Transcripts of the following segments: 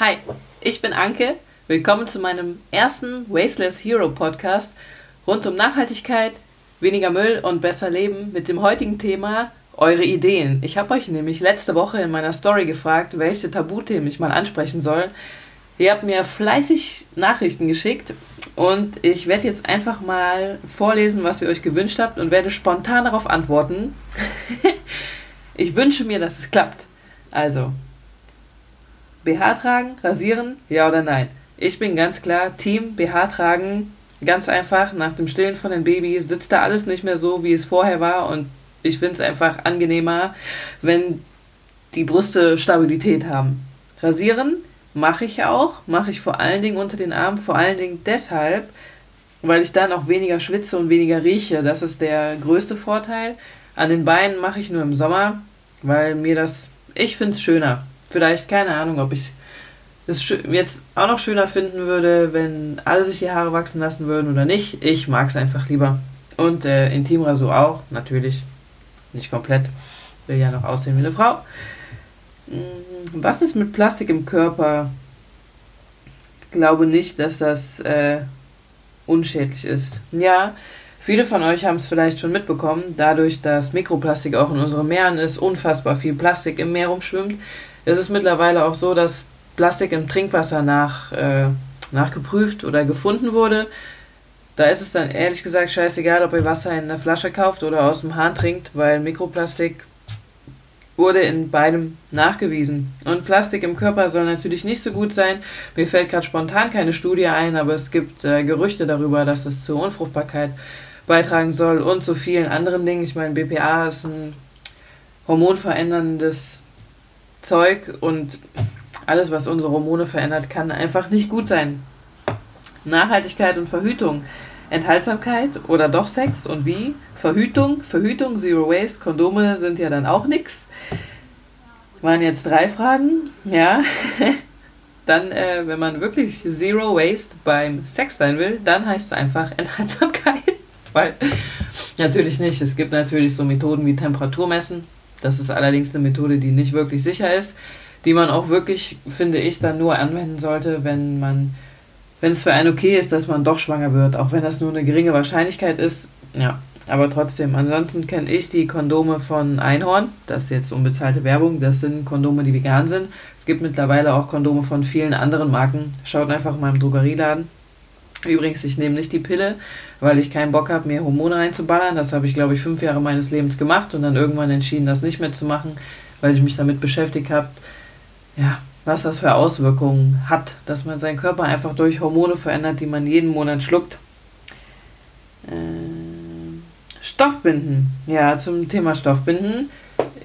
Hi, ich bin Anke. Willkommen zu meinem ersten Wasteless Hero Podcast rund um Nachhaltigkeit, weniger Müll und besser Leben mit dem heutigen Thema eure Ideen. Ich habe euch nämlich letzte Woche in meiner Story gefragt, welche Tabuthemen ich mal ansprechen soll. Ihr habt mir fleißig Nachrichten geschickt und ich werde jetzt einfach mal vorlesen, was ihr euch gewünscht habt und werde spontan darauf antworten. ich wünsche mir, dass es klappt. Also, BH tragen, rasieren, ja oder nein? Ich bin ganz klar Team BH tragen. Ganz einfach, nach dem Stillen von den Babys sitzt da alles nicht mehr so, wie es vorher war und ich finde es einfach angenehmer, wenn die Brüste Stabilität haben. Rasieren mache ich auch, mache ich vor allen Dingen unter den Armen, vor allen Dingen deshalb, weil ich dann auch weniger schwitze und weniger rieche. Das ist der größte Vorteil. An den Beinen mache ich nur im Sommer, weil mir das, ich finde es schöner vielleicht, keine Ahnung, ob ich es jetzt auch noch schöner finden würde, wenn alle sich die Haare wachsen lassen würden oder nicht. Ich mag es einfach lieber. Und äh, Intimrasur auch, natürlich. Nicht komplett. Will ja noch aussehen wie eine Frau. Hm, was ist mit Plastik im Körper? Ich glaube nicht, dass das äh, unschädlich ist. Ja, viele von euch haben es vielleicht schon mitbekommen. Dadurch, dass Mikroplastik auch in unseren Meeren ist, unfassbar viel Plastik im Meer rumschwimmt, es ist mittlerweile auch so, dass Plastik im Trinkwasser nach, äh, nachgeprüft oder gefunden wurde. Da ist es dann ehrlich gesagt scheißegal, ob ihr Wasser in einer Flasche kauft oder aus dem Hahn trinkt, weil Mikroplastik wurde in beidem nachgewiesen. Und Plastik im Körper soll natürlich nicht so gut sein. Mir fällt gerade spontan keine Studie ein, aber es gibt äh, Gerüchte darüber, dass es zur Unfruchtbarkeit beitragen soll und zu vielen anderen Dingen. Ich meine, BPA ist ein hormonveränderndes Zeug und alles, was unsere Hormone verändert, kann einfach nicht gut sein. Nachhaltigkeit und Verhütung. Enthaltsamkeit oder doch Sex und wie? Verhütung, Verhütung, Zero Waste, Kondome sind ja dann auch nix. Waren jetzt drei Fragen, ja. dann, äh, wenn man wirklich Zero Waste beim Sex sein will, dann heißt es einfach Enthaltsamkeit. Weil natürlich nicht. Es gibt natürlich so Methoden wie Temperatur messen das ist allerdings eine Methode, die nicht wirklich sicher ist, die man auch wirklich, finde ich, dann nur anwenden sollte, wenn man, wenn es für einen okay ist, dass man doch schwanger wird, auch wenn das nur eine geringe Wahrscheinlichkeit ist. Ja, aber trotzdem. Ansonsten kenne ich die Kondome von Einhorn. Das ist jetzt unbezahlte Werbung. Das sind Kondome, die vegan sind. Es gibt mittlerweile auch Kondome von vielen anderen Marken. Schaut einfach mal im Drogerieladen. Übrigens, ich nehme nicht die Pille, weil ich keinen Bock habe, mir Hormone reinzuballern. Das habe ich, glaube ich, fünf Jahre meines Lebens gemacht und dann irgendwann entschieden, das nicht mehr zu machen, weil ich mich damit beschäftigt habe, ja, was das für Auswirkungen hat, dass man seinen Körper einfach durch Hormone verändert, die man jeden Monat schluckt. Äh, Stoffbinden. Ja, zum Thema Stoffbinden.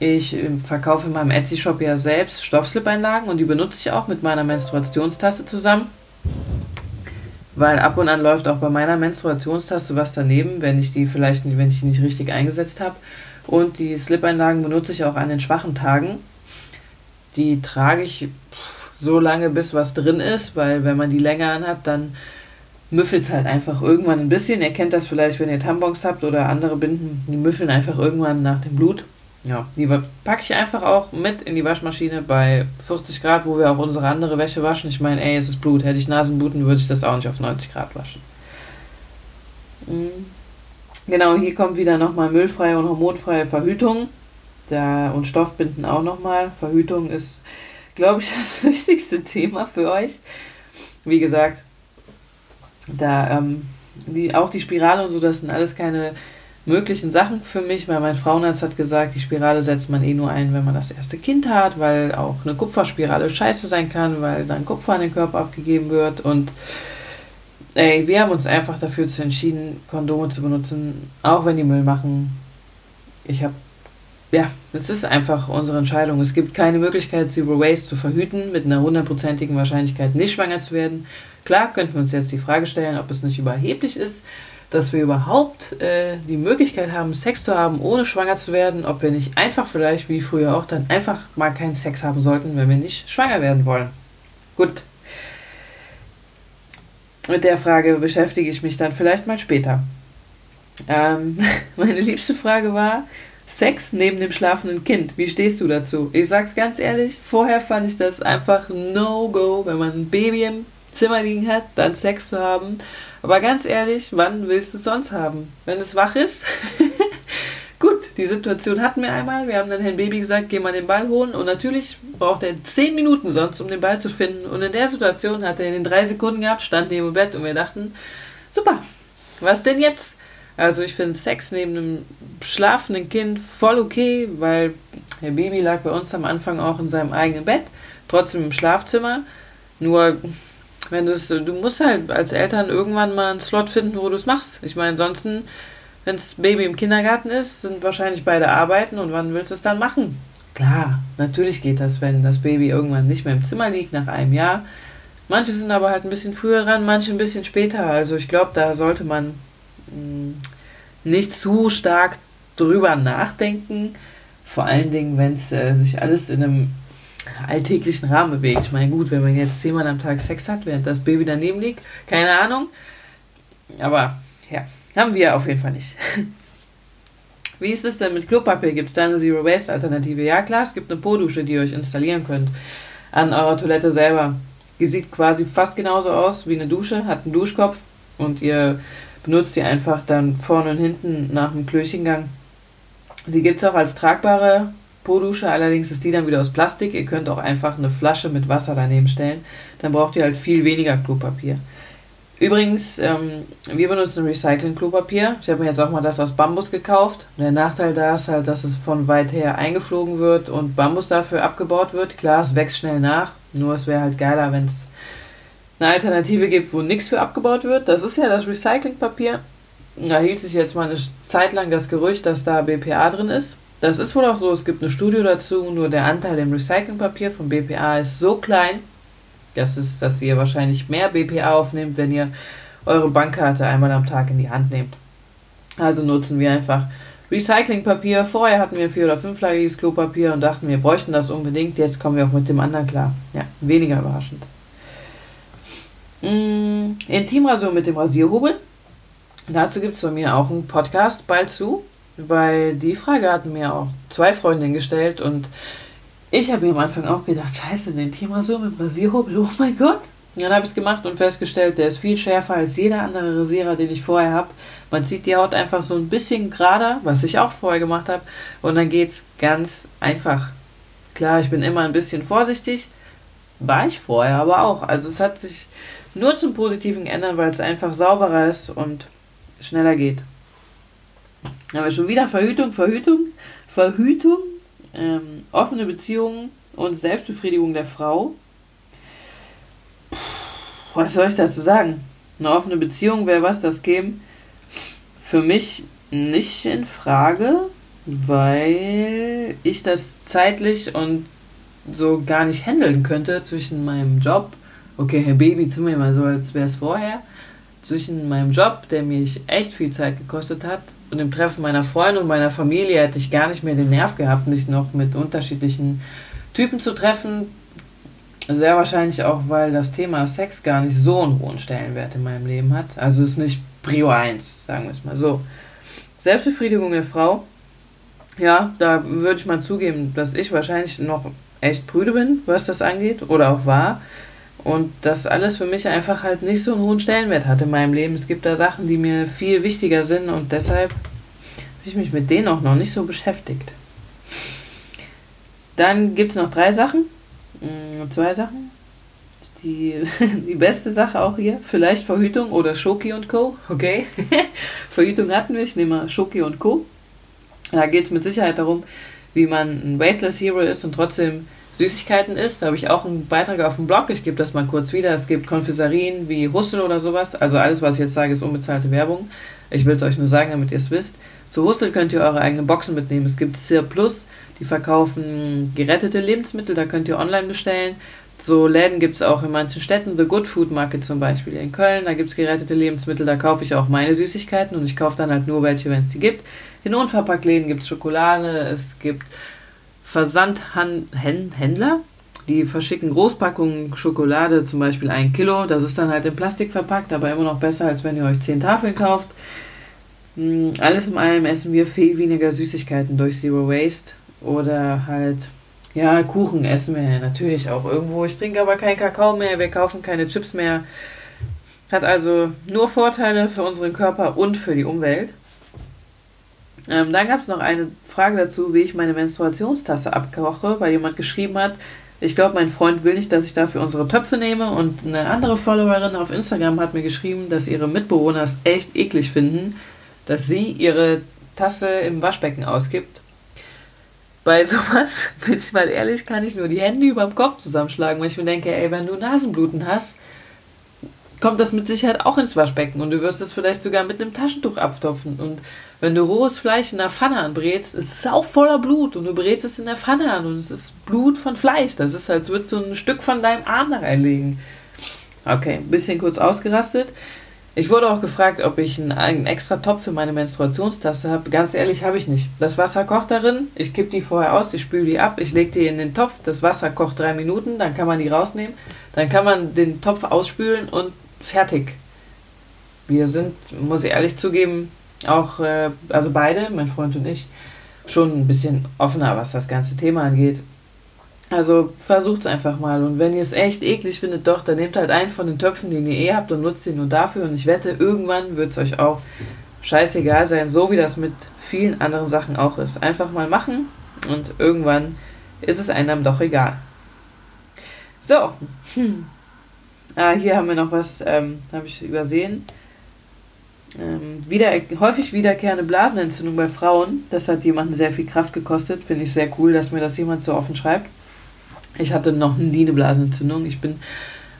Ich ähm, verkaufe in meinem Etsy-Shop ja selbst Stoffslip-Einlagen und die benutze ich auch mit meiner Menstruationstasse zusammen weil ab und an läuft auch bei meiner Menstruationstaste was daneben, wenn ich die vielleicht, wenn ich die nicht richtig eingesetzt habe. Und die Slip-Einlagen benutze ich auch an den schwachen Tagen. Die trage ich so lange, bis was drin ist, weil wenn man die länger anhat, dann müffelt es halt einfach irgendwann ein bisschen. Ihr kennt das vielleicht, wenn ihr Tampons habt oder andere Binden, die müffeln einfach irgendwann nach dem Blut. Ja, die packe ich einfach auch mit in die Waschmaschine bei 40 Grad, wo wir auch unsere andere Wäsche waschen. Ich meine, ey, es ist Blut. Hätte ich Nasenbluten, würde ich das auch nicht auf 90 Grad waschen. Mhm. Genau, hier kommt wieder nochmal müllfreie und hormonfreie Verhütung. Da, und Stoffbinden auch nochmal. Verhütung ist, glaube ich, das wichtigste Thema für euch. Wie gesagt, da ähm, die, auch die Spirale und so, das sind alles keine möglichen Sachen für mich, weil mein Frauenarzt hat gesagt, die Spirale setzt man eh nur ein, wenn man das erste Kind hat, weil auch eine Kupferspirale scheiße sein kann, weil dann Kupfer an den Körper abgegeben wird und ey, wir haben uns einfach dafür entschieden, Kondome zu benutzen, auch wenn die Müll machen. Ich habe ja, es ist einfach unsere Entscheidung. Es gibt keine Möglichkeit, Zero Waste zu verhüten, mit einer hundertprozentigen Wahrscheinlichkeit nicht schwanger zu werden. Klar könnten wir uns jetzt die Frage stellen, ob es nicht überheblich ist, dass wir überhaupt äh, die Möglichkeit haben, Sex zu haben, ohne schwanger zu werden, ob wir nicht einfach vielleicht, wie früher auch, dann einfach mal keinen Sex haben sollten, wenn wir nicht schwanger werden wollen. Gut. Mit der Frage beschäftige ich mich dann vielleicht mal später. Ähm, meine liebste Frage war, Sex neben dem schlafenden Kind. Wie stehst du dazu? Ich sag's ganz ehrlich, vorher fand ich das einfach No-Go, wenn man ein Baby im Zimmer liegen hat, dann Sex zu haben. Aber ganz ehrlich, wann willst du es sonst haben? Wenn es wach ist? Gut, die Situation hatten wir einmal. Wir haben dann Herrn Baby gesagt, geh mal den Ball holen. Und natürlich braucht er zehn Minuten sonst, um den Ball zu finden. Und in der Situation hat er in den drei Sekunden gehabt, stand neben dem Bett und wir dachten, super, was denn jetzt? Also ich finde Sex neben einem schlafenden Kind voll okay, weil Herr Baby lag bei uns am Anfang auch in seinem eigenen Bett, trotzdem im Schlafzimmer. Nur wenn du es, du musst halt als Eltern irgendwann mal einen Slot finden, wo du es machst. Ich meine, ansonsten wenn das Baby im Kindergarten ist, sind wahrscheinlich beide arbeiten und wann willst du es dann machen? Klar, natürlich geht das, wenn das Baby irgendwann nicht mehr im Zimmer liegt nach einem Jahr. Manche sind aber halt ein bisschen früher dran, manche ein bisschen später. Also ich glaube, da sollte man mh, mm, nicht zu stark drüber nachdenken. Vor allen Dingen, wenn es äh, sich alles in einem alltäglichen Rahmen bewegt. Ich meine, gut, wenn man jetzt zehnmal am Tag Sex hat, während das Baby daneben liegt, keine Ahnung. Aber ja, haben wir auf jeden Fall nicht. Wie ist es denn mit Klopapier? Gibt es da eine Zero Waste Alternative? Ja, klar, es gibt eine Po-Dusche, die ihr euch installieren könnt an eurer Toilette selber. Die sieht quasi fast genauso aus wie eine Dusche, hat einen Duschkopf und ihr benutzt die einfach dann vorne und hinten nach dem Klöchengang. Die gibt es auch als tragbare Po-Dusche, allerdings ist die dann wieder aus Plastik. Ihr könnt auch einfach eine Flasche mit Wasser daneben stellen. Dann braucht ihr halt viel weniger Klopapier. Übrigens, ähm, wir benutzen Recycling-Klopapier. Ich habe mir jetzt auch mal das aus Bambus gekauft. Der Nachteil da ist halt, dass es von weit her eingeflogen wird und Bambus dafür abgebaut wird. Klar, es wächst schnell nach, nur es wäre halt geiler, wenn es eine Alternative gibt, wo nichts für abgebaut wird. Das ist ja das Recyclingpapier. Da hielt sich jetzt mal eine Zeit lang das Gerücht, dass da BPA drin ist. Das ist wohl auch so, es gibt eine Studie dazu, nur der Anteil im Recyclingpapier von BPA ist so klein, das ist, dass ihr wahrscheinlich mehr BPA aufnehmt, wenn ihr eure Bankkarte einmal am Tag in die Hand nehmt. Also nutzen wir einfach Recyclingpapier. Vorher hatten wir vier- oder fünflagiges Klopapier und dachten, wir bräuchten das unbedingt. Jetzt kommen wir auch mit dem anderen klar. Ja, weniger überraschend. Mm, Intimrasur mit dem Rasierhobel. Dazu gibt es von mir auch einen Podcast bald zu, weil die Frage hatten mir auch zwei Freundinnen gestellt und ich habe mir am Anfang auch gedacht, scheiße, den Teamrasur mit Rasierhobel, oh mein Gott. Dann habe ich es gemacht und festgestellt, der ist viel schärfer als jeder andere Rasierer, den ich vorher habe. Man zieht die Haut einfach so ein bisschen gerader, was ich auch vorher gemacht habe. Und dann geht es ganz einfach. Klar, ich bin immer ein bisschen vorsichtig. War ich vorher aber auch. Also es hat sich nur zum Positiven geändert, weil es einfach sauberer ist und schneller geht. Aber schon wieder Verhütung, Verhütung, Verhütung ähm, offene Beziehungen und Selbstbefriedigung der Frau. Puh, was soll ich dazu sagen? Eine offene Beziehung wäre was, das käme für mich nicht in Frage, weil ich das zeitlich und so gar nicht handeln könnte zwischen meinem Job. Okay, Herr Baby, tun wir mal so, als wäre es vorher. Zwischen meinem Job, der mich echt viel Zeit gekostet hat, und dem Treffen meiner Freunde und meiner Familie hätte ich gar nicht mehr den Nerv gehabt, mich noch mit unterschiedlichen Typen zu treffen. Sehr wahrscheinlich auch, weil das Thema Sex gar nicht so einen hohen Stellenwert in meinem Leben hat. Also es ist nicht Prio 1, sagen wir es mal so. Selbstbefriedigung der Frau. Ja, da würde ich mal zugeben, dass ich wahrscheinlich noch echt prüde bin, was das angeht, oder auch war. Und das alles für mich einfach halt nicht so einen hohen Stellenwert hat in meinem Leben. Es gibt da Sachen, die mir viel wichtiger sind und deshalb habe ich mich mit denen auch noch nicht so beschäftigt. Dann gibt es noch drei Sachen, mm, zwei Sachen. Die, die beste Sache auch hier, vielleicht Verhütung oder Schoki und Co. Okay, Verhütung hatten wir, ich nehme mal Schoki und Co. Da geht es mit Sicherheit darum, wie man ein Wasteless Hero ist und trotzdem Süßigkeiten isst. Da habe ich auch einen Beitrag auf dem Blog. Ich gebe das mal kurz wieder. Es gibt Konfiserien wie Hussel oder sowas. Also alles, was ich jetzt sage, ist unbezahlte Werbung. Ich will es euch nur sagen, damit ihr es wisst. Zu Hussel könnt ihr eure eigenen Boxen mitnehmen. Es gibt Cir Plus, die verkaufen gerettete Lebensmittel. Da könnt ihr online bestellen. So Läden gibt es auch in manchen Städten. The Good Food Market zum Beispiel in Köln. Da gibt es gerettete Lebensmittel. Da kaufe ich auch meine Süßigkeiten und ich kaufe dann halt nur welche, wenn es die gibt. In Unverpacktläden gibt es Schokolade. Es gibt Versandhändler, die verschicken Großpackungen Schokolade, zum Beispiel ein Kilo. Das ist dann halt in Plastik verpackt, aber immer noch besser, als wenn ihr euch zehn Tafeln kauft. Hm, alles in allem essen wir viel weniger Süßigkeiten durch Zero Waste oder halt, ja, Kuchen essen wir natürlich auch irgendwo. Ich trinke aber keinen Kakao mehr, wir kaufen keine Chips mehr. Hat also nur Vorteile für unseren Körper und für die Umwelt. Ähm, dann gab es noch eine Frage dazu, wie ich meine Menstruationstasse abkoche, weil jemand geschrieben hat, ich glaube, mein Freund will nicht, dass ich dafür unsere Töpfe nehme. Und eine andere Followerin auf Instagram hat mir geschrieben, dass ihre Mitbewohner es echt eklig finden, dass sie ihre Tasse im Waschbecken ausgibt. Bei sowas, bin ich mal ehrlich, kann ich nur die Hände über dem Kopf zusammenschlagen, weil ich mir denke, ey, wenn du Nasenbluten hast, kommt das mit Sicherheit auch ins Waschbecken und du wirst es vielleicht sogar mit einem Taschentuch abtopfen. Und wenn du rohes Fleisch in der Pfanne anbrätst, ist es auch voller Blut und du brätst es in der Pfanne an und es ist Blut von Fleisch. Das ist, als würdest du ein Stück von deinem Arm da reinlegen. Okay, ein bisschen kurz ausgerastet. Ich wurde auch gefragt, ob ich einen, extra Topf für meine Menstruationstasse habe. Ganz ehrlich, habe ich nicht. Das Wasser kocht darin, ich kippe die vorher aus, ich spüle die ab, ich lege die in den Topf, das Wasser kocht drei Minuten, dann kann man die rausnehmen, dann kann man den Topf ausspülen und fertig. Wir sind, muss ich ehrlich zugeben, auch, äh, also beide, mein Freund und ich, schon ein bisschen offener, was das ganze Thema angeht. Also versucht es einfach mal. Und wenn ihr es echt eklig findet, doch, dann nehmt halt einen von den Töpfen, den ihr eh habt und nutzt ihn nur dafür. Und ich wette, irgendwann wird es euch auch scheißegal sein, so wie das mit vielen anderen Sachen auch ist. Einfach mal machen und irgendwann ist es einem doch egal. So. Hm. Ah, hier haben wir noch was, ähm, habe ich übersehen. Ähm, wieder, häufig wiederkehrende Blasenentzündung bei Frauen. Das hat jemanden sehr viel Kraft gekostet. Finde ich sehr cool, dass mir das jemand so offen schreibt. Ich hatte noch nie eine Blasenentzündung. Ich bin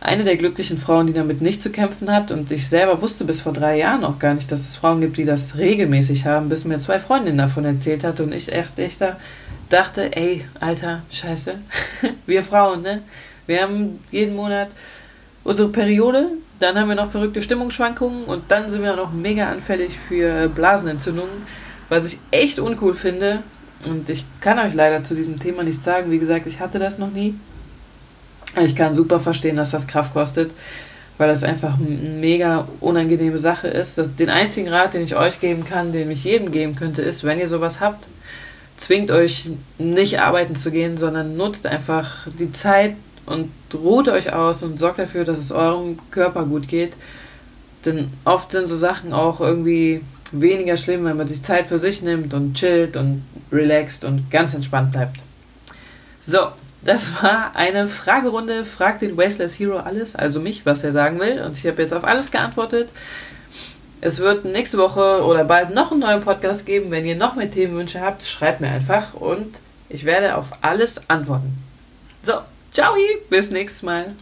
eine der glücklichen Frauen, die damit nicht zu kämpfen hat. Und ich selber wusste bis vor drei Jahren auch gar nicht, dass es Frauen gibt, die das regelmäßig haben, bis mir zwei Freundinnen davon erzählt hat und ich echt, echt da dachte, ey, Alter, scheiße. Wir Frauen, ne? Wir haben jeden Monat unsere Periode, dann haben wir noch verrückte Stimmungsschwankungen und dann sind wir noch mega anfällig für Blasenentzündungen, was ich echt uncool finde. Und ich kann euch leider zu diesem Thema nichts sagen. Wie gesagt, ich hatte das noch nie. Ich kann super verstehen, dass das Kraft kostet, weil das einfach eine mega unangenehme Sache ist. Das, den einzigen Rat, den ich euch geben kann, den ich jedem geben könnte, ist, wenn ihr sowas habt, zwingt euch nicht arbeiten zu gehen, sondern nutzt einfach die Zeit, und ruht euch aus und sorgt dafür, dass es eurem Körper gut geht. Denn oft sind so Sachen auch irgendwie weniger schlimm, wenn man sich Zeit für sich nimmt und chillt und relaxt und ganz entspannt bleibt. So, das war eine Fragerunde. Fragt den Wasteless Hero alles, also mich, was er sagen will. Und ich habe jetzt auf alles geantwortet. Es wird nächste Woche oder bald noch einen neuen Podcast geben. Wenn ihr noch mehr Themenwünsche habt, schreibt mir einfach und ich werde auf alles antworten. So, Ciao, bis nächstes Mal.